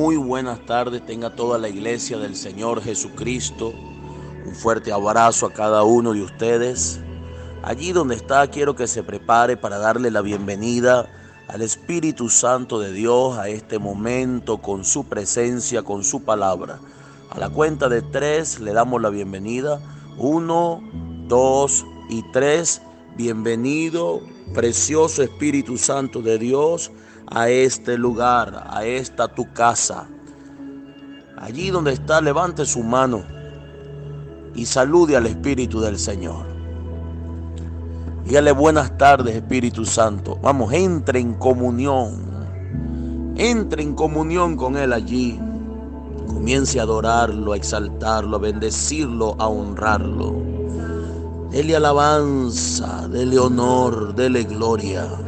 Muy buenas tardes, tenga toda la iglesia del Señor Jesucristo. Un fuerte abrazo a cada uno de ustedes. Allí donde está, quiero que se prepare para darle la bienvenida al Espíritu Santo de Dios a este momento con su presencia, con su palabra. A la cuenta de tres le damos la bienvenida. Uno, dos y tres. Bienvenido, precioso Espíritu Santo de Dios, a este lugar, a esta tu casa. Allí donde está, levante su mano y salude al Espíritu del Señor. Dígale buenas tardes, Espíritu Santo. Vamos, entre en comunión. Entre en comunión con Él allí. Comience a adorarlo, a exaltarlo, a bendecirlo, a honrarlo. Dele alabanza, dele honor, dele gloria.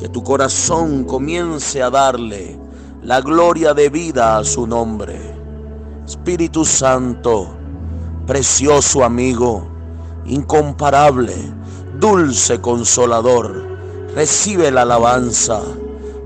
Que tu corazón comience a darle la gloria de vida a su nombre. Espíritu Santo, precioso amigo, incomparable, dulce consolador, recibe la alabanza,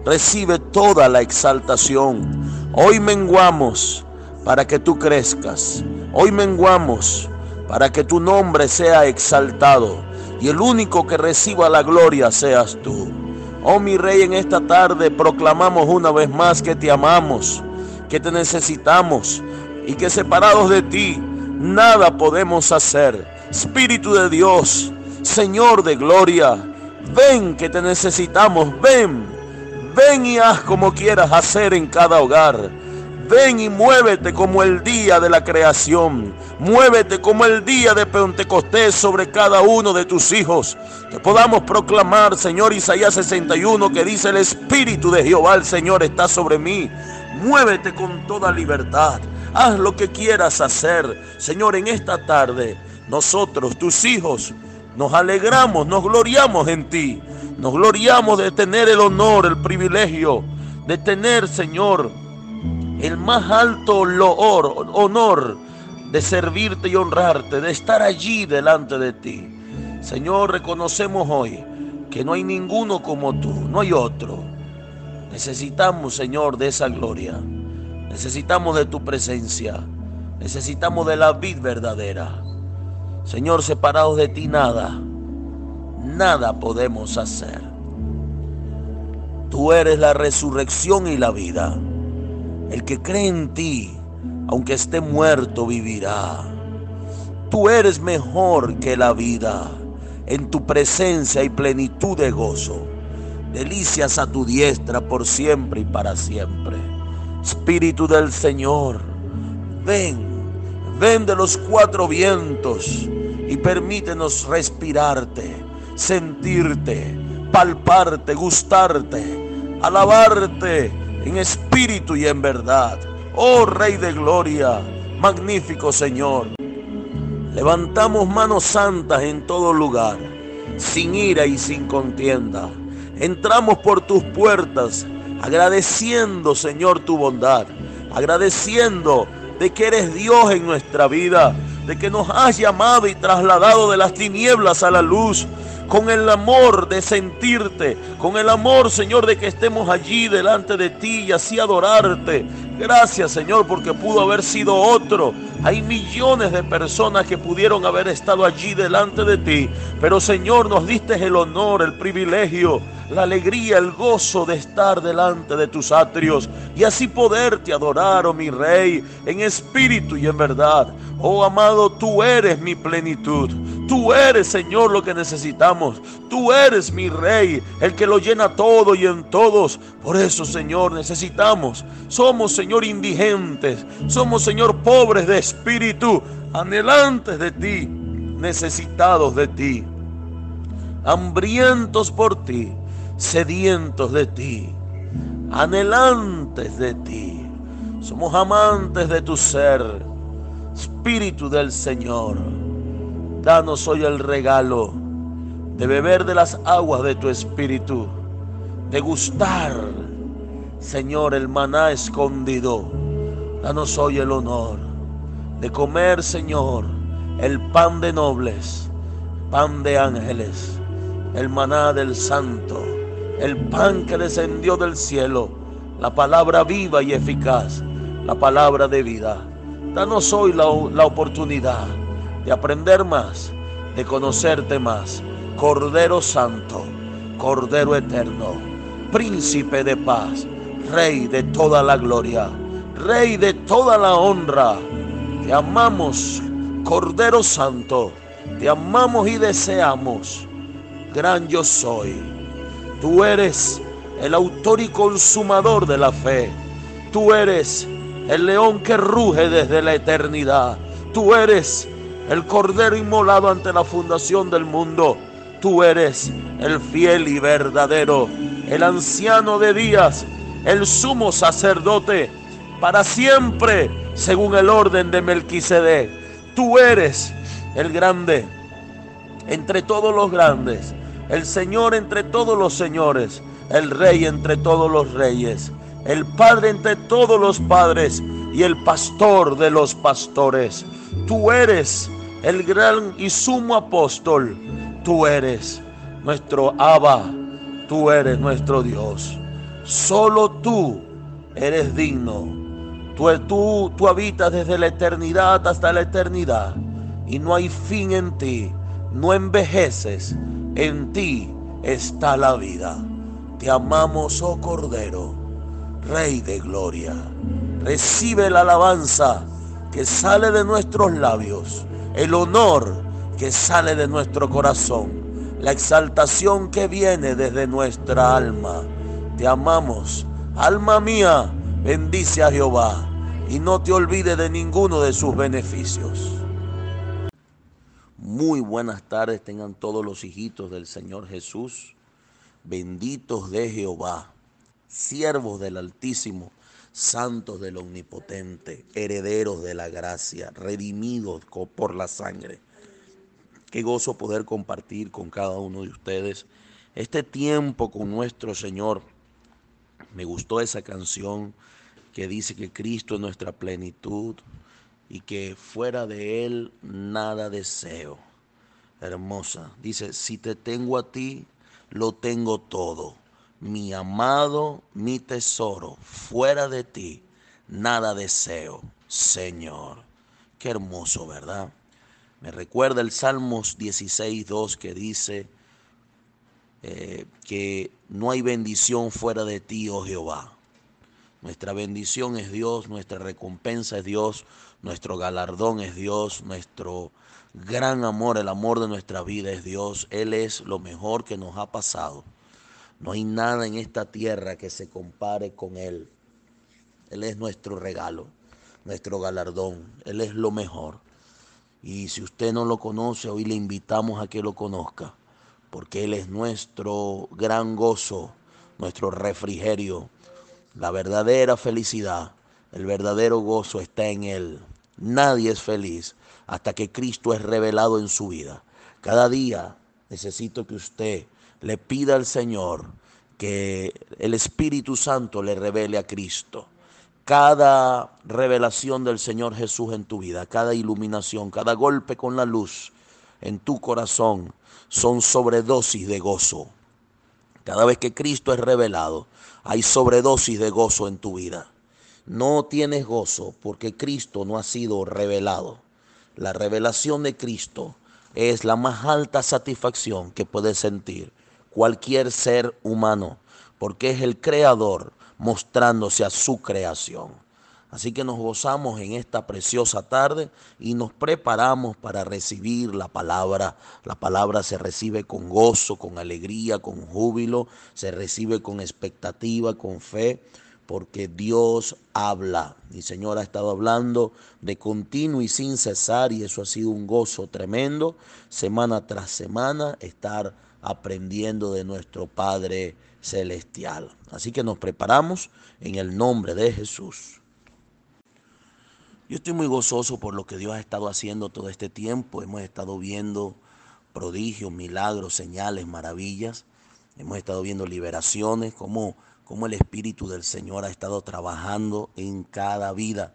recibe toda la exaltación. Hoy menguamos para que tú crezcas. Hoy menguamos para que tu nombre sea exaltado y el único que reciba la gloria seas tú. Oh mi rey, en esta tarde proclamamos una vez más que te amamos, que te necesitamos y que separados de ti nada podemos hacer. Espíritu de Dios, Señor de gloria, ven que te necesitamos, ven, ven y haz como quieras hacer en cada hogar. Ven y muévete como el día de la creación. Muévete como el día de Pentecostés sobre cada uno de tus hijos. Que podamos proclamar, Señor Isaías 61, que dice el Espíritu de Jehová, el Señor está sobre mí. Muévete con toda libertad. Haz lo que quieras hacer. Señor, en esta tarde, nosotros, tus hijos, nos alegramos, nos gloriamos en ti. Nos gloriamos de tener el honor, el privilegio de tener, Señor, el más alto honor de servirte y honrarte, de estar allí delante de ti. Señor, reconocemos hoy que no hay ninguno como tú, no hay otro. Necesitamos, Señor, de esa gloria. Necesitamos de tu presencia. Necesitamos de la vid verdadera. Señor, separados de ti nada, nada podemos hacer. Tú eres la resurrección y la vida. El que cree en ti, aunque esté muerto, vivirá. Tú eres mejor que la vida. En tu presencia hay plenitud de gozo. Delicias a tu diestra por siempre y para siempre. Espíritu del Señor, ven, ven de los cuatro vientos y permítenos respirarte, sentirte, palparte, gustarte, alabarte en espíritu y en verdad. Oh Rey de Gloria, magnífico Señor. Levantamos manos santas en todo lugar, sin ira y sin contienda. Entramos por tus puertas, agradeciendo, Señor, tu bondad, agradeciendo de que eres Dios en nuestra vida, de que nos has llamado y trasladado de las tinieblas a la luz, con el amor de sentirte, con el amor, Señor, de que estemos allí delante de ti y así adorarte. Gracias, Señor, porque pudo haber sido otro. Hay millones de personas que pudieron haber estado allí delante de ti, pero Señor, nos diste el honor, el privilegio, la alegría, el gozo de estar delante de tus atrios y así poderte adorar, oh mi Rey, en espíritu y en verdad. Oh amado, tú eres mi plenitud. Tú eres, Señor, lo que necesitamos. Tú eres mi Rey, el que lo llena todo y en todos. Por eso, Señor, necesitamos. Somos, Señor, indigentes. Somos, Señor, pobres de espíritu, anhelantes de ti, necesitados de ti, hambrientos por ti, sedientos de ti, anhelantes de ti. Somos amantes de tu ser, Espíritu del Señor. Danos hoy el regalo de beber de las aguas de tu espíritu, de gustar, Señor, el maná escondido. Danos hoy el honor de comer, Señor, el pan de nobles, pan de ángeles, el maná del santo, el pan que descendió del cielo la palabra viva y eficaz, la palabra de vida. Danos hoy la, la oportunidad de aprender más, de conocerte más. Cordero Santo, Cordero Eterno, Príncipe de paz, Rey de toda la gloria, Rey de toda la honra. Te amamos, Cordero Santo, te amamos y deseamos. Gran yo soy. Tú eres el autor y consumador de la fe. Tú eres el león que ruge desde la eternidad. Tú eres el cordero inmolado ante la fundación del mundo. Tú eres el fiel y verdadero, el anciano de días, el sumo sacerdote, para siempre, según el orden de Melquisedec. Tú eres el grande entre todos los grandes, el Señor entre todos los señores, el Rey entre todos los reyes, el Padre entre todos los padres y el pastor de los pastores. Tú eres el gran y sumo apóstol. Tú eres nuestro Abba. Tú eres nuestro Dios. Solo tú eres digno. Tú, tú, habitas desde la eternidad hasta la eternidad. Y no hay fin en ti. No envejeces. En ti está la vida. Te amamos, oh Cordero, Rey de Gloria. Recibe la alabanza que sale de nuestros labios el honor que sale de nuestro corazón, la exaltación que viene desde nuestra alma. Te amamos, alma mía, bendice a Jehová y no te olvides de ninguno de sus beneficios. Muy buenas tardes tengan todos los hijitos del Señor Jesús, benditos de Jehová, siervos del Altísimo santos del Omnipotente, herederos de la gracia, redimidos por la sangre. Qué gozo poder compartir con cada uno de ustedes este tiempo con nuestro Señor. Me gustó esa canción que dice que Cristo es nuestra plenitud y que fuera de Él nada deseo. Hermosa. Dice, si te tengo a ti, lo tengo todo mi amado, mi tesoro, fuera de ti, nada deseo, Señor. Qué hermoso, ¿verdad? Me recuerda el Salmos 16, 2 que dice eh, que no hay bendición fuera de ti, oh Jehová. Nuestra bendición es Dios, nuestra recompensa es Dios, nuestro galardón es Dios, nuestro gran amor, el amor de nuestra vida es Dios. Él es lo mejor que nos ha pasado. No hay nada en esta tierra que se compare con Él. Él es nuestro regalo, nuestro galardón. Él es lo mejor. Y si usted no lo conoce, hoy le invitamos a que lo conozca, porque Él es nuestro gran gozo, nuestro refrigerio, la verdadera felicidad, el verdadero gozo está en Él. Nadie es feliz hasta que Cristo es revelado en su vida. Cada día necesito que usted le pida al Señor que el Espíritu Santo le revele a Cristo. Cada revelación del Señor Jesús en tu vida, cada iluminación, cada golpe con la luz en tu corazón son sobredosis de gozo. Cada vez que Cristo es revelado, hay sobredosis de gozo en tu vida. No tienes gozo porque Cristo no ha sido revelado. La revelación de Cristo es la más alta satisfacción que puedes sentir cualquier ser humano, porque es el creador mostrándose a su creación. Así que nos gozamos en esta preciosa tarde y nos preparamos para recibir la palabra. La palabra se recibe con gozo, con alegría, con júbilo, se recibe con expectativa, con fe, porque Dios habla. Mi Señor ha estado hablando de continuo y sin cesar y eso ha sido un gozo tremendo, semana tras semana, estar aprendiendo de nuestro Padre Celestial. Así que nos preparamos en el nombre de Jesús. Yo estoy muy gozoso por lo que Dios ha estado haciendo todo este tiempo. Hemos estado viendo prodigios, milagros, señales, maravillas. Hemos estado viendo liberaciones, como cómo el Espíritu del Señor ha estado trabajando en cada vida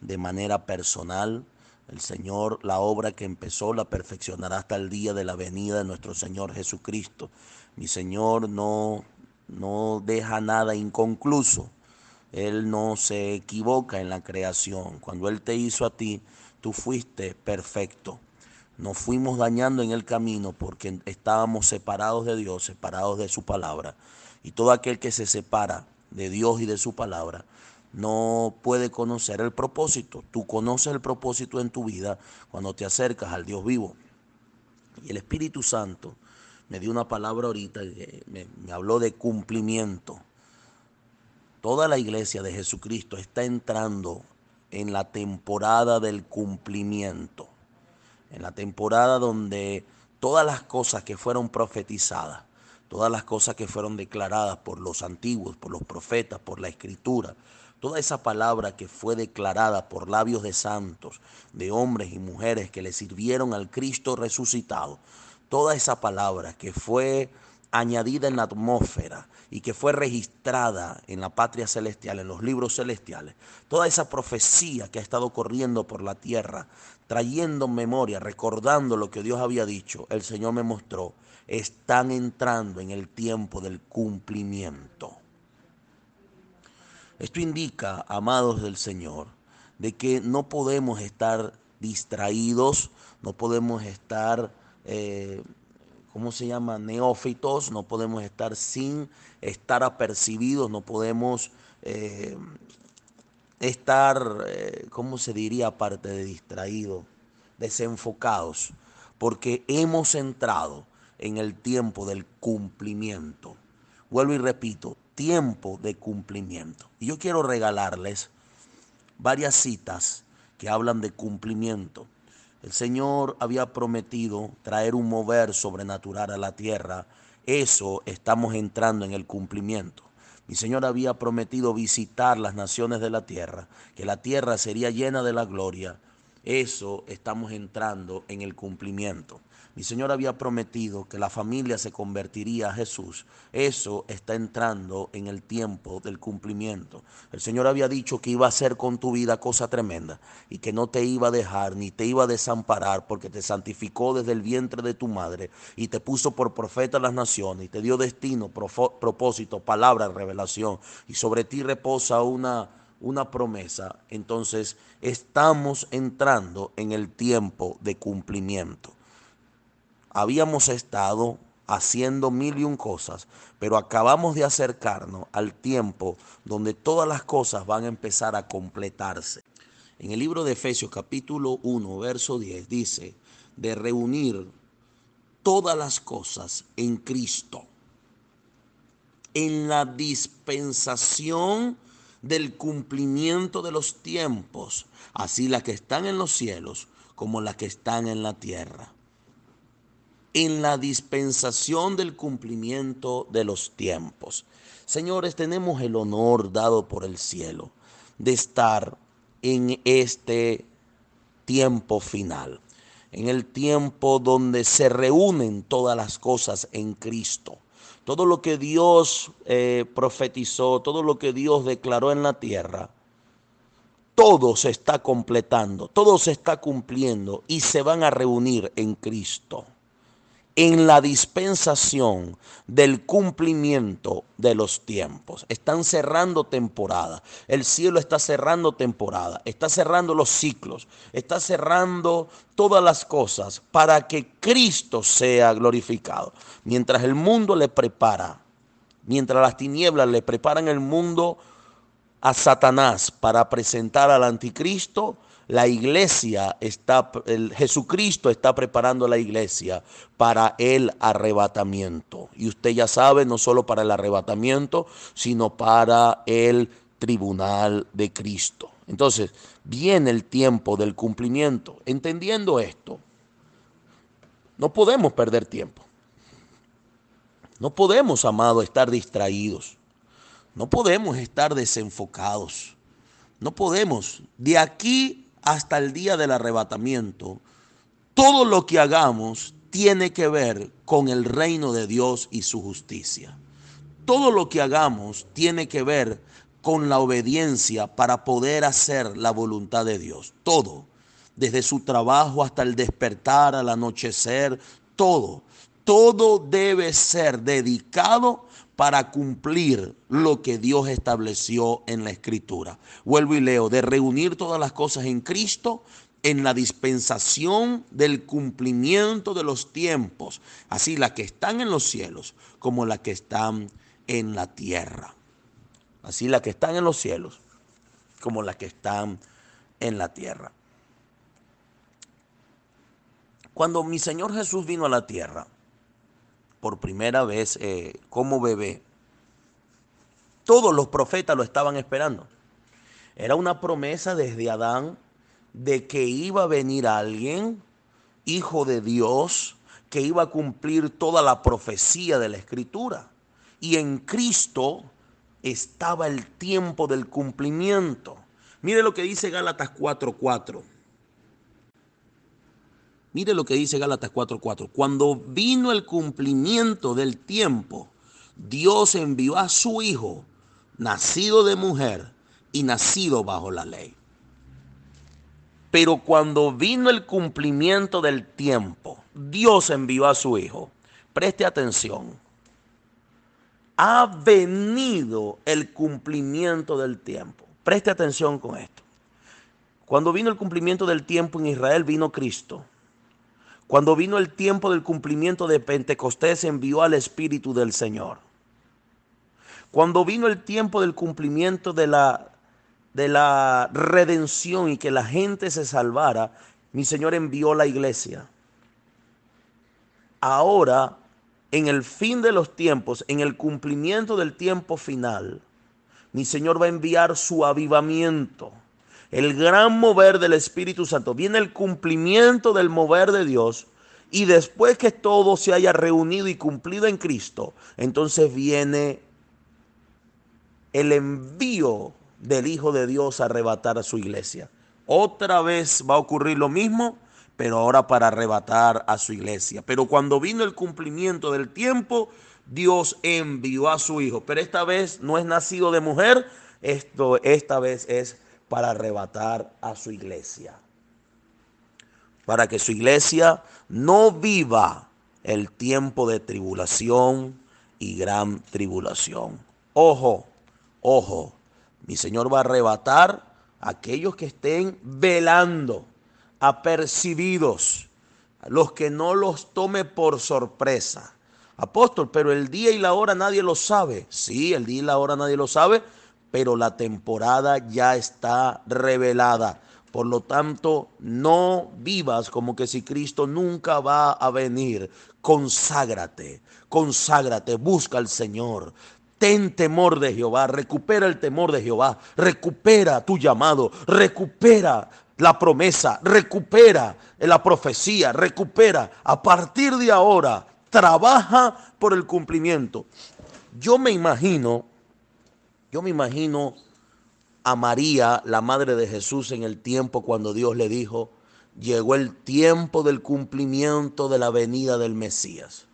de manera personal, el Señor, la obra que empezó, la perfeccionará hasta el día de la venida de nuestro Señor Jesucristo. Mi Señor no, no deja nada inconcluso. Él no se equivoca en la creación. Cuando Él te hizo a ti, tú fuiste perfecto. Nos fuimos dañando en el camino porque estábamos separados de Dios, separados de su palabra. Y todo aquel que se separa de Dios y de su palabra no puede conocer el propósito. Tú conoces el propósito en tu vida cuando te acercas al Dios vivo. Y el Espíritu Santo me dio una palabra ahorita, me, me habló de cumplimiento. Toda la iglesia de Jesucristo está entrando en la temporada del cumplimiento, en la temporada donde todas las cosas que fueron profetizadas, todas las cosas que fueron declaradas por los antiguos, por los profetas, por la escritura, toda esa palabra que fue declarada por labios de santos, de hombres y mujeres que le sirvieron al Cristo resucitado, toda esa palabra que fue añadida en la atmósfera y que fue registrada en la patria celestial, en los libros celestiales, toda esa profecía que ha estado corriendo por la tierra, trayendo memoria, recordando lo que Dios había dicho, el Señor me mostró, están entrando en el tiempo del cumplimiento. Esto indica, amados del Señor, de que no podemos estar distraídos, no podemos estar eh, ¿cómo se llama? Neófitos, no podemos estar sin estar apercibidos, no podemos eh, estar, eh, ¿cómo se diría? Aparte de distraídos, desenfocados, porque hemos entrado en el tiempo del cumplimiento. Vuelvo y repito, tiempo de cumplimiento. Y yo quiero regalarles varias citas que hablan de cumplimiento. El Señor había prometido traer un mover sobrenatural a la tierra. Eso estamos entrando en el cumplimiento. Mi Señor había prometido visitar las naciones de la tierra, que la tierra sería llena de la gloria. Eso estamos entrando en el cumplimiento. Mi Señor había prometido que la familia se convertiría a Jesús. Eso está entrando en el tiempo del cumplimiento. El Señor había dicho que iba a hacer con tu vida cosa tremenda y que no te iba a dejar ni te iba a desamparar porque te santificó desde el vientre de tu madre y te puso por profeta a las naciones y te dio destino, propósito, palabra, revelación y sobre ti reposa una una promesa, entonces estamos entrando en el tiempo de cumplimiento habíamos estado haciendo mil y un cosas, pero acabamos de acercarnos al tiempo donde todas las cosas van a empezar a completarse. En el libro de Efesios capítulo 1, verso 10 dice, de reunir todas las cosas en Cristo, en la dispensación del cumplimiento de los tiempos, así las que están en los cielos como las que están en la tierra en la dispensación del cumplimiento de los tiempos. Señores, tenemos el honor dado por el cielo de estar en este tiempo final, en el tiempo donde se reúnen todas las cosas en Cristo. Todo lo que Dios eh, profetizó, todo lo que Dios declaró en la tierra, todo se está completando, todo se está cumpliendo y se van a reunir en Cristo en la dispensación del cumplimiento de los tiempos. Están cerrando temporada. El cielo está cerrando temporada. Está cerrando los ciclos. Está cerrando todas las cosas para que Cristo sea glorificado. Mientras el mundo le prepara, mientras las tinieblas le preparan el mundo a Satanás para presentar al anticristo, la iglesia está, el Jesucristo está preparando la iglesia para el arrebatamiento. Y usted ya sabe, no solo para el arrebatamiento, sino para el tribunal de Cristo. Entonces, viene el tiempo del cumplimiento. Entendiendo esto, no podemos perder tiempo. No podemos, amado, estar distraídos. No podemos estar desenfocados. No podemos. De aquí hasta el día del arrebatamiento, todo lo que hagamos tiene que ver con el reino de Dios y su justicia. Todo lo que hagamos tiene que ver con la obediencia para poder hacer la voluntad de Dios. Todo, desde su trabajo hasta el despertar, al anochecer, todo, todo debe ser dedicado para cumplir lo que Dios estableció en la escritura. Vuelvo y leo, de reunir todas las cosas en Cristo en la dispensación del cumplimiento de los tiempos, así las que están en los cielos como las que están en la tierra. Así las que están en los cielos como las que están en la tierra. Cuando mi Señor Jesús vino a la tierra, por primera vez eh, como bebé, todos los profetas lo estaban esperando. Era una promesa desde Adán de que iba a venir alguien, hijo de Dios, que iba a cumplir toda la profecía de la escritura. Y en Cristo estaba el tiempo del cumplimiento. Mire lo que dice Gálatas 4:4. Mire lo que dice Gálatas 4:4. Cuando vino el cumplimiento del tiempo, Dios envió a su Hijo, nacido de mujer y nacido bajo la ley. Pero cuando vino el cumplimiento del tiempo, Dios envió a su Hijo. Preste atención. Ha venido el cumplimiento del tiempo. Preste atención con esto. Cuando vino el cumplimiento del tiempo en Israel, vino Cristo. Cuando vino el tiempo del cumplimiento de Pentecostés, envió al Espíritu del Señor. Cuando vino el tiempo del cumplimiento de la de la redención y que la gente se salvara, mi Señor envió la iglesia. Ahora, en el fin de los tiempos, en el cumplimiento del tiempo final, mi Señor va a enviar su avivamiento, el gran mover del Espíritu Santo. Viene el cumplimiento del mover de Dios y después que todo se haya reunido y cumplido en Cristo, entonces viene el envío del Hijo de Dios a arrebatar a su iglesia. Otra vez va a ocurrir lo mismo, pero ahora para arrebatar a su iglesia. Pero cuando vino el cumplimiento del tiempo, Dios envió a su Hijo. Pero esta vez no es nacido de mujer, esto esta vez es para arrebatar a su iglesia. Para que su iglesia no viva el tiempo de tribulación y gran tribulación. Ojo, ojo, mi Señor va a arrebatar a aquellos que estén velando, apercibidos, los que no los tome por sorpresa. Apóstol, pero el día y la hora nadie lo sabe. Sí, el día y la hora nadie lo sabe, pero la temporada ya está revelada. Por lo tanto, no vivas como que si Cristo nunca va a venir. Conságrate, conságrate, busca al Señor. Ten temor de Jehová, recupera el temor de Jehová, recupera tu llamado, recupera la promesa, recupera la profecía, recupera. A partir de ahora, trabaja por el cumplimiento. Yo me imagino, yo me imagino a María, la madre de Jesús, en el tiempo cuando Dios le dijo, llegó el tiempo del cumplimiento de la venida del Mesías.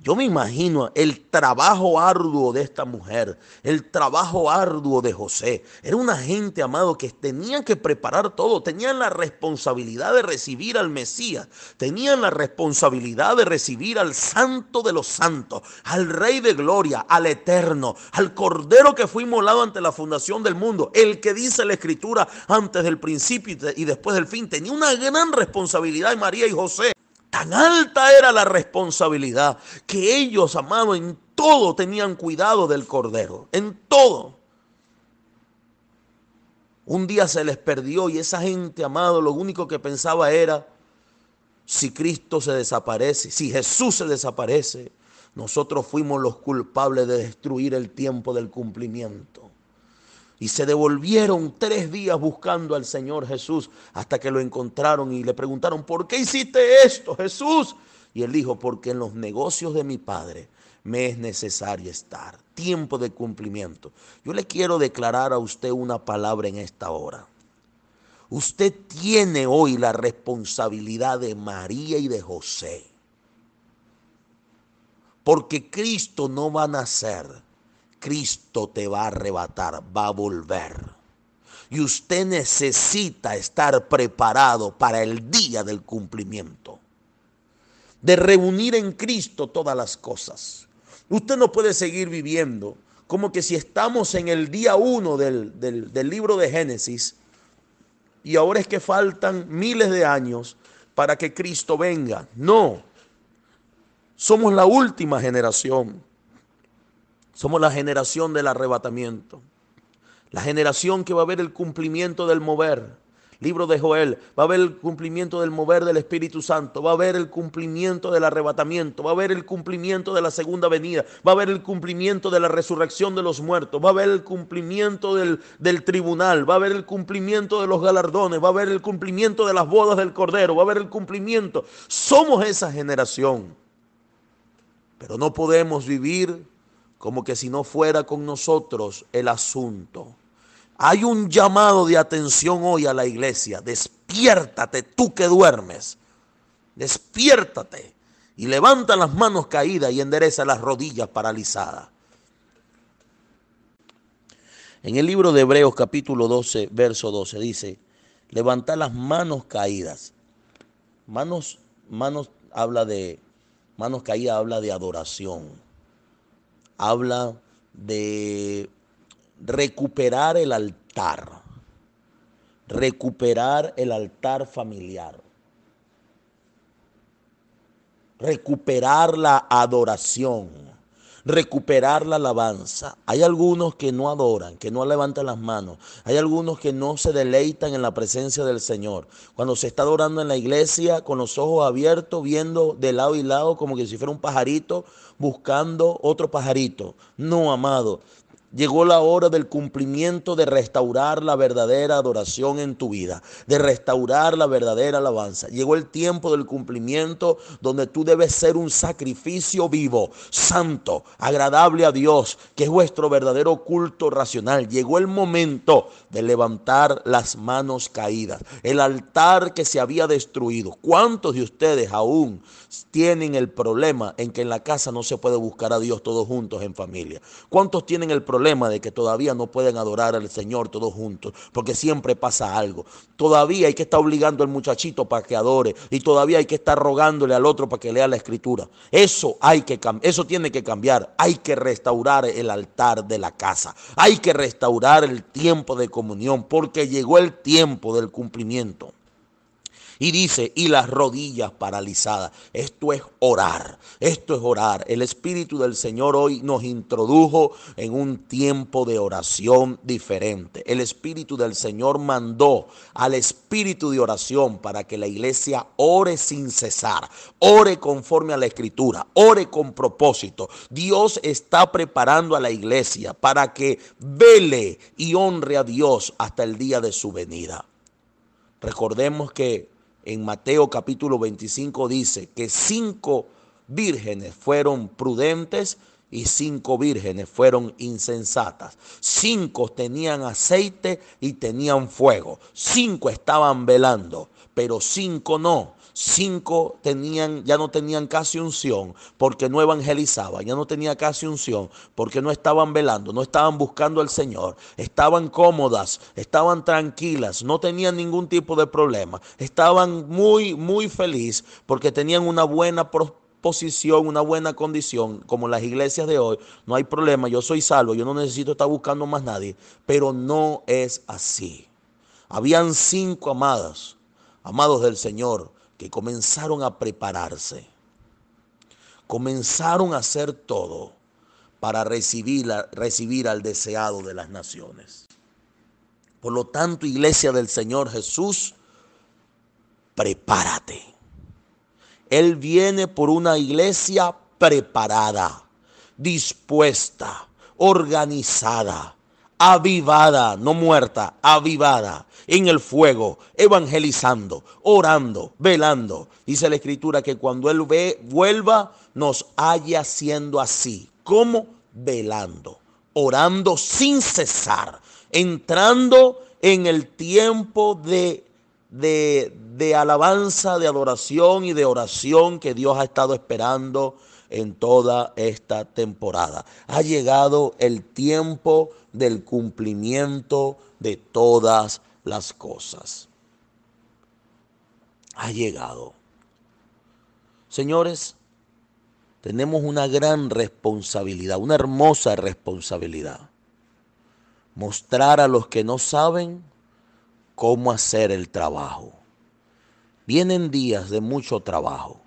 Yo me imagino el trabajo arduo de esta mujer, el trabajo arduo de José. Era una gente, amado, que tenía que preparar todo, tenían la responsabilidad de recibir al Mesías, tenían la responsabilidad de recibir al Santo de los Santos, al Rey de Gloria, al Eterno, al Cordero que fue inmolado ante la fundación del mundo, el que dice la Escritura antes del principio y después del fin. Tenía una gran responsabilidad María y José. Tan alta era la responsabilidad que ellos, amados, en todo tenían cuidado del Cordero, en todo. Un día se les perdió y esa gente, amado, lo único que pensaba era, si Cristo se desaparece, si Jesús se desaparece, nosotros fuimos los culpables de destruir el tiempo del cumplimiento. Y se devolvieron tres días buscando al Señor Jesús hasta que lo encontraron y le preguntaron, ¿por qué hiciste esto, Jesús? Y él dijo, porque en los negocios de mi Padre me es necesario estar. Tiempo de cumplimiento. Yo le quiero declarar a usted una palabra en esta hora. Usted tiene hoy la responsabilidad de María y de José. Porque Cristo no va a nacer Cristo te va a arrebatar, va a volver. Y usted necesita estar preparado para el día del cumplimiento. De reunir en Cristo todas las cosas. Usted no puede seguir viviendo como que si estamos en el día uno del, del libro de Génesis y ahora es que faltan miles de años para que Cristo venga. No, somos la última generación. Somos la generación del arrebatamiento. La generación que va a ver el cumplimiento del mover. Libro de Joel, va a haber el cumplimiento del mover del Espíritu Santo, va a haber el cumplimiento del arrebatamiento, va a haber el cumplimiento de la segunda venida, va a haber el cumplimiento de la resurrección de los muertos, va a haber el cumplimiento del, del tribunal, va a haber el cumplimiento de los galardones, va a haber el cumplimiento de las bodas del Cordero, va a haber el cumplimiento. Somos esa generación, pero no podemos vivir como que si no fuera con nosotros el asunto. Hay un llamado de atención hoy a la iglesia. Despiértate tú que duermes. Despiértate y levanta las manos caídas y endereza las rodillas paralizadas. En el libro de Hebreos capítulo 12, verso 12 dice, levanta las manos caídas. Manos, manos habla de, manos caídas habla de adoración. Habla de recuperar el altar, recuperar el altar familiar, recuperar la adoración, recuperar la alabanza. Hay algunos que no adoran, que no levantan las manos. Hay algunos que no se deleitan en la presencia del Señor. Cuando se está adorando en la iglesia con los ojos abiertos, viendo de lado y lado como que si fuera un pajarito buscando otro pajarito. No, amado. Llegó la hora del cumplimiento de restaurar la verdadera adoración en tu vida, de restaurar la verdadera alabanza. Llegó el tiempo del cumplimiento donde tú debes ser un sacrificio vivo, santo, agradable a Dios, que es vuestro verdadero culto racional. Llegó el momento de levantar las manos caídas, el altar que se había destruido. ¿Cuántos de ustedes aún tienen el problema en que en la casa no se puede buscar a Dios todos juntos en familia? ¿Cuántos tienen el problema? Problema de que todavía no pueden adorar al Señor todos juntos, porque siempre pasa algo. Todavía hay que estar obligando al muchachito para que adore y todavía hay que estar rogándole al otro para que lea la escritura. Eso hay que eso tiene que cambiar. Hay que restaurar el altar de la casa. Hay que restaurar el tiempo de comunión porque llegó el tiempo del cumplimiento. Y dice, y las rodillas paralizadas. Esto es orar, esto es orar. El Espíritu del Señor hoy nos introdujo en un tiempo de oración diferente. El Espíritu del Señor mandó al Espíritu de oración para que la iglesia ore sin cesar, ore conforme a la Escritura, ore con propósito. Dios está preparando a la iglesia para que vele y honre a Dios hasta el día de su venida. Recordemos que en Mateo capítulo 25 dice que cinco vírgenes fueron prudentes y cinco vírgenes fueron insensatas. Cinco tenían aceite y tenían fuego. Cinco estaban velando, pero cinco no. Cinco tenían, ya no tenían casi unción porque no evangelizaban, ya no tenía casi unción porque no estaban velando, no estaban buscando al Señor, estaban cómodas, estaban tranquilas, no tenían ningún tipo de problema, estaban muy, muy feliz porque tenían una buena posición, una buena condición, como las iglesias de hoy, no hay problema, yo soy salvo, yo no necesito estar buscando más nadie, pero no es así. Habían cinco amadas, amados del Señor, que comenzaron a prepararse, comenzaron a hacer todo para recibir, recibir al deseado de las naciones. Por lo tanto, iglesia del Señor Jesús, prepárate. Él viene por una iglesia preparada, dispuesta, organizada, avivada, no muerta, avivada, en el fuego, evangelizando, orando, velando. Dice la escritura que cuando Él ve, vuelva, nos haya siendo así. como Velando, orando sin cesar, entrando en el tiempo de, de, de alabanza, de adoración y de oración que Dios ha estado esperando en toda esta temporada. Ha llegado el tiempo del cumplimiento de todas las cosas. Ha llegado. Señores, tenemos una gran responsabilidad, una hermosa responsabilidad. Mostrar a los que no saben cómo hacer el trabajo. Vienen días de mucho trabajo,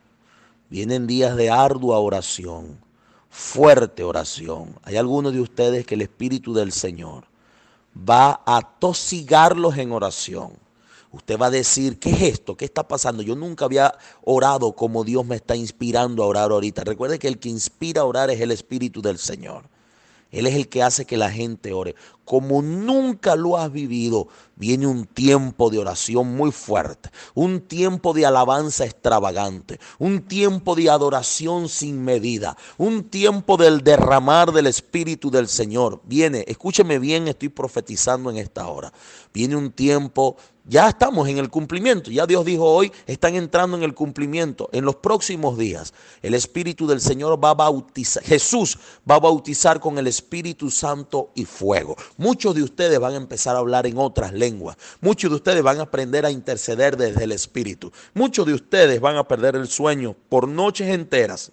vienen días de ardua oración, fuerte oración. Hay algunos de ustedes que el Espíritu del Señor va a tosigarlos en oración. Usted va a decir, ¿qué es esto? ¿Qué está pasando? Yo nunca había orado como Dios me está inspirando a orar ahorita. Recuerde que el que inspira a orar es el Espíritu del Señor. Él es el que hace que la gente ore. Como nunca lo has vivido, viene un tiempo de oración muy fuerte, un tiempo de alabanza extravagante, un tiempo de adoración sin medida, un tiempo del derramar del Espíritu del Señor. Viene, escúcheme bien, estoy profetizando en esta hora. Viene un tiempo ya estamos en el cumplimiento. Ya Dios dijo hoy, están entrando en el cumplimiento. En los próximos días, el Espíritu del Señor va a bautizar, Jesús va a bautizar con el Espíritu Santo y fuego. Muchos de ustedes van a empezar a hablar en otras lenguas. Muchos de ustedes van a aprender a interceder desde el Espíritu. Muchos de ustedes van a perder el sueño por noches enteras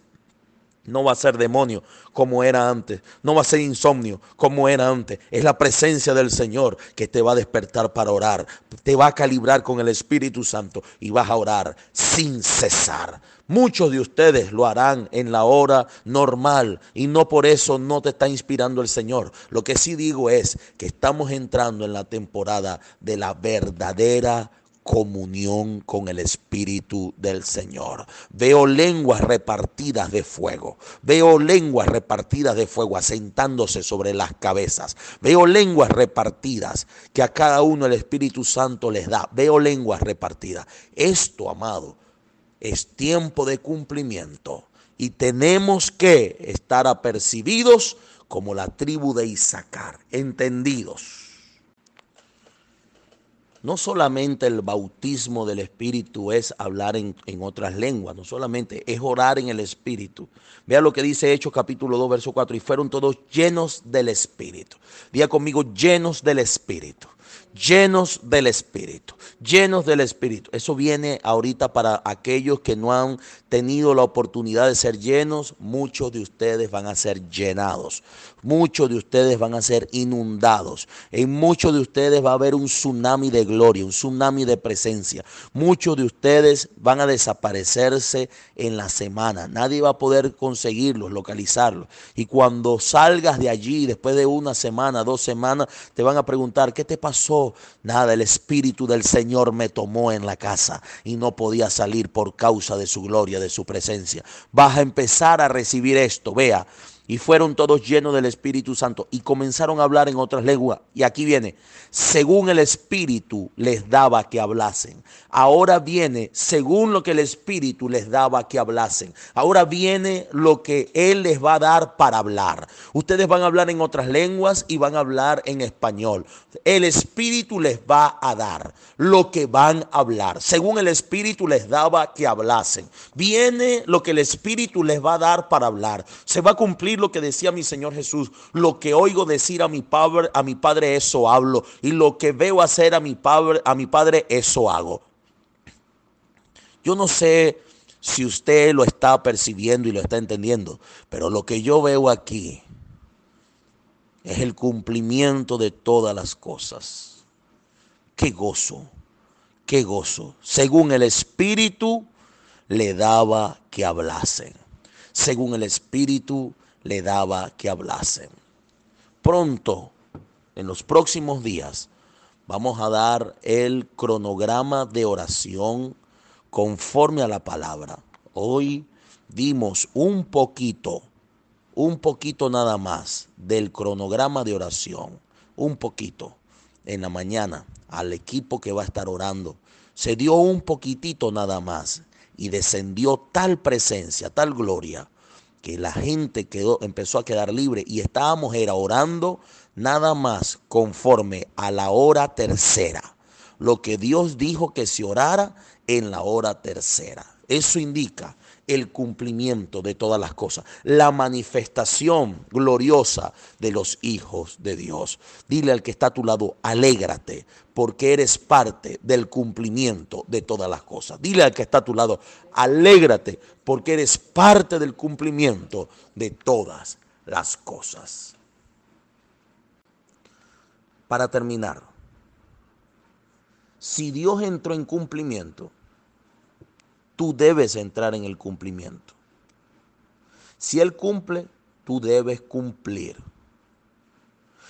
no va a ser demonio como era antes. No va a ser insomnio como era antes. Es la presencia del Señor que te va a despertar para orar. Te va a calibrar con el Espíritu Santo y vas a orar sin cesar. Muchos de ustedes lo harán en la hora normal y no por eso no te está inspirando el Señor. Lo que sí digo es que estamos entrando en la temporada de la verdadera comunión con el Espíritu del Señor. Veo lenguas repartidas de fuego. Veo lenguas repartidas de fuego asentándose sobre las cabezas. Veo lenguas repartidas que a cada uno el Espíritu Santo les da. Veo lenguas repartidas. Esto, amado, es tiempo de cumplimiento y tenemos que estar apercibidos como la tribu de Isaacar, entendidos no solamente el bautismo del Espíritu es hablar en, otras lenguas, no solamente es orar en el Espíritu. Vea lo que dice Hechos capítulo 2, verso 4, y fueron todos llenos del Espíritu. Diga conmigo, llenos del Espíritu llenos del Espíritu, llenos del Espíritu. Eso viene ahorita para aquellos que no han tenido la oportunidad de ser llenos, muchos de ustedes van a ser llenados, muchos de ustedes van a ser inundados, en muchos de ustedes va a haber un tsunami de gloria, un tsunami de presencia, muchos de ustedes van a desaparecerse en la semana, nadie va a poder conseguirlos, localizarlos, y cuando salgas de allí, después de una semana, dos semanas, te van a preguntar, ¿qué te pasó? Nada, el Espíritu del Señor me tomó en la casa y no podía salir por causa de su gloria de su presencia. Vas a empezar a recibir esto, vea. Y fueron todos llenos del Espíritu Santo y comenzaron a hablar en otras lenguas. Y aquí viene, según el Espíritu les daba que hablasen. Ahora viene, según lo que el Espíritu les daba que hablasen. Ahora viene lo que Él les va a dar para hablar. Ustedes van a hablar en otras lenguas y van a hablar en español. El Espíritu les va a dar lo que van a hablar. Según el Espíritu les daba que hablasen. Viene lo que el Espíritu les va a dar para hablar. Se va a cumplir lo que decía mi Señor Jesús. Lo que oigo decir a mi padre, a mi padre eso hablo. Y lo que veo hacer a mi padre, a mi padre eso hago. Yo no sé si usted lo está percibiendo y lo está entendiendo, pero lo que yo veo aquí es el cumplimiento de todas las cosas. Qué gozo, qué gozo. Según el Espíritu le daba que hablasen. Según el Espíritu le daba que hablasen. Pronto, en los próximos días, vamos a dar el cronograma de oración conforme a la palabra. Hoy dimos un poquito, un poquito nada más del cronograma de oración, un poquito en la mañana al equipo que va a estar orando. Se dio un poquitito nada más y descendió tal presencia, tal gloria que la gente quedó, empezó a quedar libre y estábamos era orando nada más conforme a la hora tercera. Lo que Dios dijo que se orara en la hora tercera. Eso indica el cumplimiento de todas las cosas, la manifestación gloriosa de los hijos de Dios. Dile al que está a tu lado, alégrate, porque eres parte del cumplimiento de todas las cosas. Dile al que está a tu lado, alégrate, porque eres parte del cumplimiento de todas las cosas. Para terminar, si Dios entró en cumplimiento, tú debes entrar en el cumplimiento. Si Él cumple, tú debes cumplir.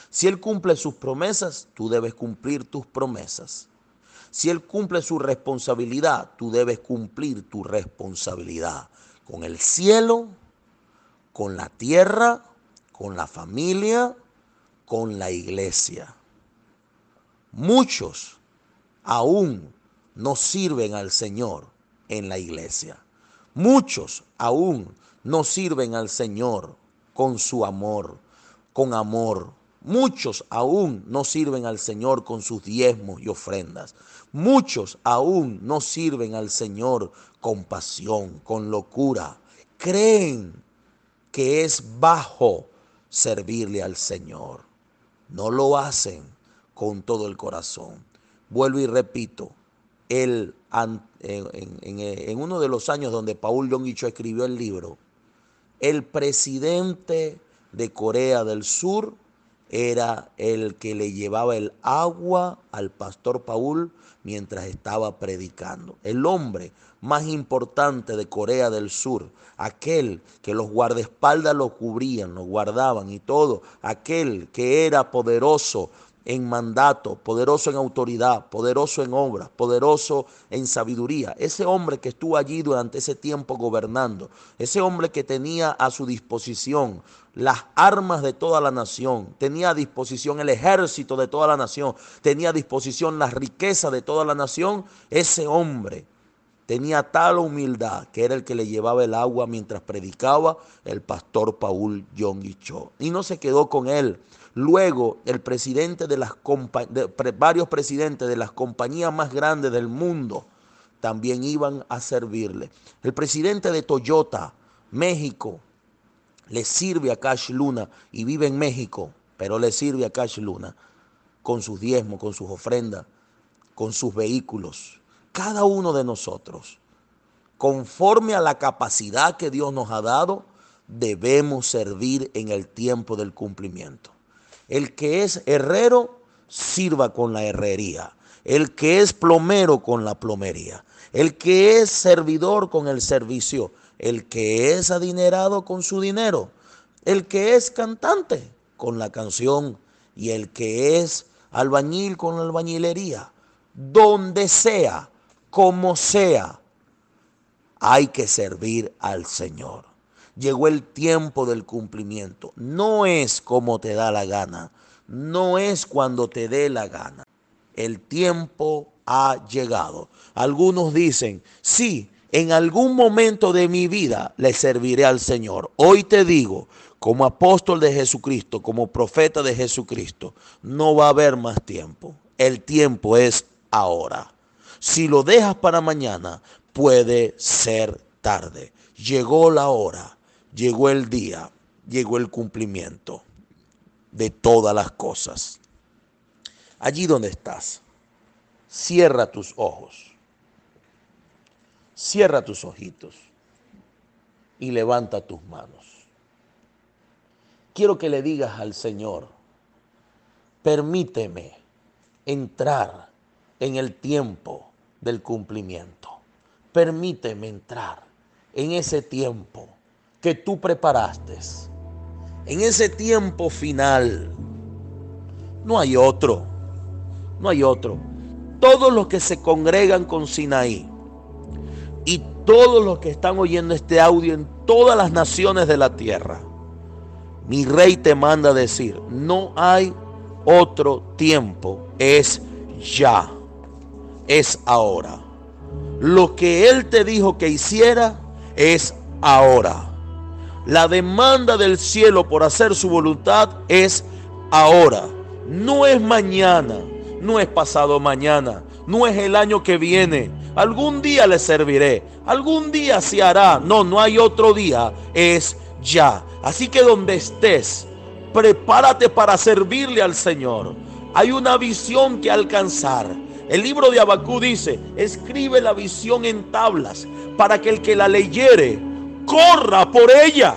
Si Él cumple sus promesas, tú debes cumplir tus promesas. Si Él cumple su responsabilidad, tú debes cumplir tu responsabilidad con el cielo, con la tierra, con la familia, con la iglesia. Muchos aún no sirven al Señor en la iglesia. Muchos aún no sirven al Señor con su amor, con amor. Muchos aún no sirven al Señor con sus diezmos y ofrendas. Muchos aún no sirven al Señor con pasión, con locura. Creen que es bajo servirle al Señor. No lo hacen con todo el corazón. Vuelvo y repito, él en, uno de los años donde Paul Yongicho escribió el libro, el presidente de Corea del Sur era el que le llevaba el agua al pastor Paul mientras estaba predicando. El hombre más importante de Corea del Sur, aquel que los guardaespaldas lo cubrían, lo guardaban y todo, aquel que era poderoso en mandato, poderoso en autoridad, poderoso en obra, poderoso en sabiduría. Ese hombre que estuvo allí durante ese tiempo gobernando, ese hombre que tenía a su disposición las armas de toda la nación, tenía a disposición el ejército de toda la nación, tenía a disposición las riquezas de toda la nación, ese hombre tenía tal humildad que era el que le llevaba el agua mientras predicaba el pastor Paul Yong Cho. Y no se quedó con él Luego, el presidente de las varios presidentes de las compañías más grandes del mundo también iban a servirle. El presidente de Toyota, México, le sirve a Cash Luna y vive en México, pero le sirve a Cash Luna con sus diezmos, con sus ofrendas, con sus vehículos. Cada uno de nosotros, conforme a la capacidad que Dios nos ha dado, debemos servir en el tiempo del cumplimiento. El que es herrero, sirva con la herrería. El que es plomero con la plomería. El que es servidor con el servicio. El que es adinerado con su dinero. El que es cantante con la canción. Y el que es albañil con la albañilería. Donde sea, como sea, hay que servir al Señor llegó el tiempo del cumplimiento. No es como te da la gana, no es cuando te dé la gana. El tiempo ha llegado. Algunos dicen, sí, en algún momento de mi vida le serviré al Señor. Hoy te digo, como apóstol de Jesucristo, como profeta de Jesucristo, no va a haber más tiempo. El tiempo es ahora. Si lo dejas para mañana, puede ser tarde. Llegó la hora llegó el día, llegó el cumplimiento de todas las cosas. Allí donde estás, cierra tus ojos, cierra tus ojitos y levanta tus manos. Quiero que le digas al Señor, permíteme entrar en el tiempo del cumplimiento. Permíteme entrar en ese tiempo que tú preparaste. En ese tiempo final, no hay otro, no hay otro. Todos los que se congregan con Sinaí y todos los que están oyendo este audio en todas las naciones de la tierra, mi rey te manda decir, no hay otro tiempo, es ya, es ahora. Lo que Él te dijo que hiciera es ahora. La demanda del cielo por hacer su voluntad es ahora. No es mañana, no es pasado mañana, no es el año que viene. algún día le serviré, algún día se hará. No, no hay otro día, es ya. Así que donde estés, prepárate para servirle al Señor. Hay una visión que alcanzar. El libro de Abacú dice, escribe la visión en tablas para que el que la leyere corra por ella.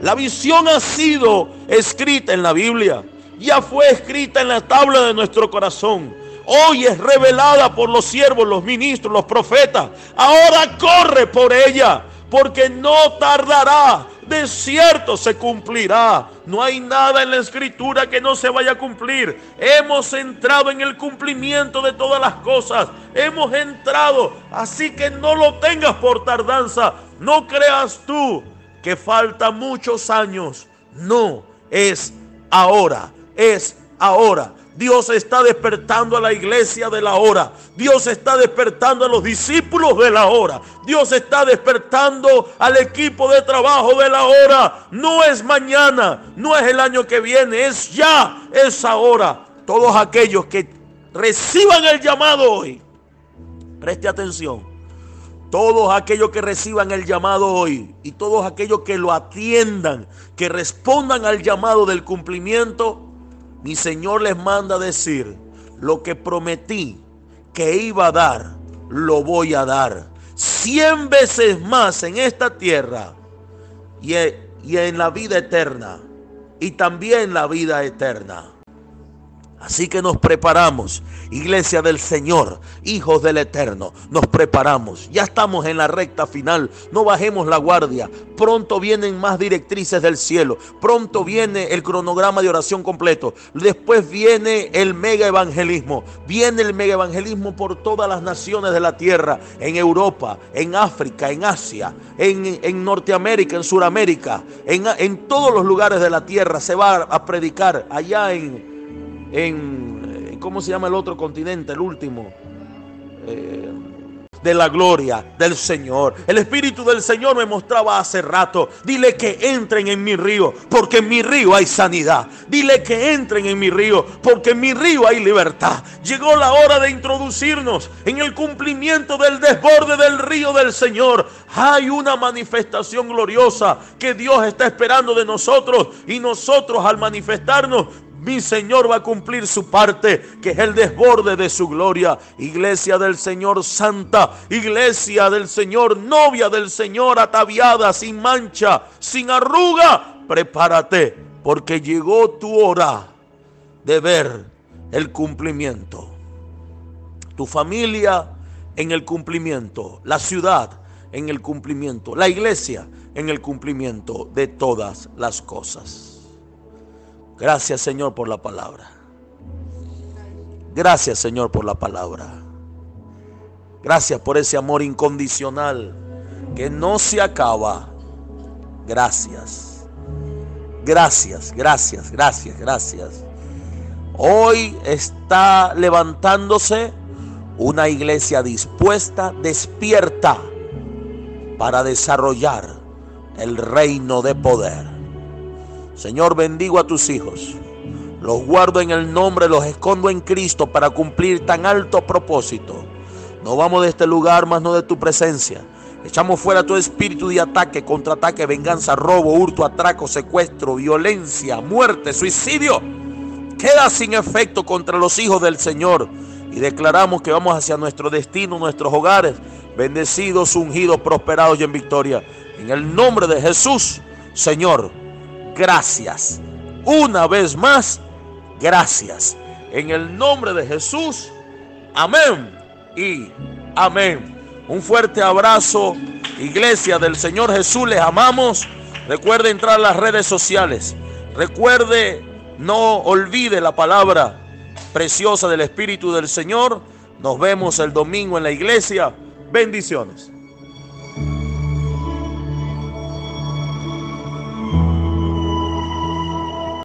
La visión ha sido escrita en la Biblia, ya fue escrita en la tabla de nuestro corazón. Hoy es revelada por los siervos, los ministros, los profetas. Ahora corre por ella, porque no tardará. De cierto se cumplirá. No hay nada en la escritura que no se vaya a cumplir. Hemos entrado en el cumplimiento de todas las cosas. Hemos entrado. Así que no lo tengas por tardanza. No creas tú que falta muchos años. No, es ahora. Es ahora. Dios está despertando a la iglesia de la hora. Dios está despertando a los discípulos de la hora. Dios está despertando al equipo de trabajo de la hora. No es mañana, no es el año que viene, es ya, es ahora. Todos aquellos que reciban el llamado hoy, preste atención. Todos aquellos que reciban el llamado hoy y todos aquellos que lo atiendan, que respondan al llamado del cumplimiento, mi Señor les manda decir, lo que prometí que iba a dar, lo voy a dar. Cien veces más en esta tierra y en la vida eterna. Y también la vida eterna. Así que nos preparamos, iglesia del Señor, hijos del Eterno, nos preparamos. Ya estamos en la recta final, no bajemos la guardia. Pronto vienen más directrices del cielo, pronto viene el cronograma de oración completo, después viene el mega evangelismo, viene el mega evangelismo por todas las naciones de la tierra, en Europa, en África, en Asia, en, Norteamérica, en Sudamérica, en, en todos los lugares de la tierra se va a predicar allá en en, eh, ¿cómo se llama el otro continente, el último? Eh, de la gloria del Señor. El Espíritu del Señor me mostraba hace rato. Dile que entren en mi río, porque en mi río hay sanidad. Dile que entren en mi río, porque en mi río hay libertad. Llegó la hora de introducirnos en el cumplimiento del desborde del río del Señor. Hay una manifestación gloriosa que Dios está esperando de nosotros y nosotros al manifestarnos mi Señor va a cumplir su parte, que es el desborde de su gloria. Iglesia del Señor santa, iglesia del Señor, novia del Señor, ataviada, sin mancha, sin arruga. Prepárate, porque llegó tu hora de ver el cumplimiento. Tu familia en el cumplimiento, la ciudad en el cumplimiento, la iglesia en el cumplimiento de todas las cosas. Gracias Señor por la palabra. Gracias Señor por la palabra. Gracias por ese amor incondicional que no se acaba. Gracias. Gracias, gracias, gracias, gracias. Hoy está levantándose una iglesia dispuesta, despierta para desarrollar el reino de poder. Señor, bendigo a tus hijos. Los guardo en el nombre, los escondo en Cristo para cumplir tan alto propósito. No vamos de este lugar más no de tu presencia. Echamos fuera todo espíritu de ataque, contraataque, venganza, robo, hurto, atraco, secuestro, violencia, muerte, suicidio. Queda sin efecto contra los hijos del Señor. Y declaramos que vamos hacia nuestro destino, nuestros hogares, bendecidos, ungidos, prosperados y en victoria. En el nombre de Jesús, Señor gracias. Una vez más, gracias. En el nombre de Jesús, amén y amén. Un fuerte abrazo, iglesia del Señor Jesús, les amamos. Recuerde entrar a las redes sociales. Recuerde, no olvide la palabra preciosa del Espíritu del Señor. Nos vemos el domingo en la iglesia. Bendiciones.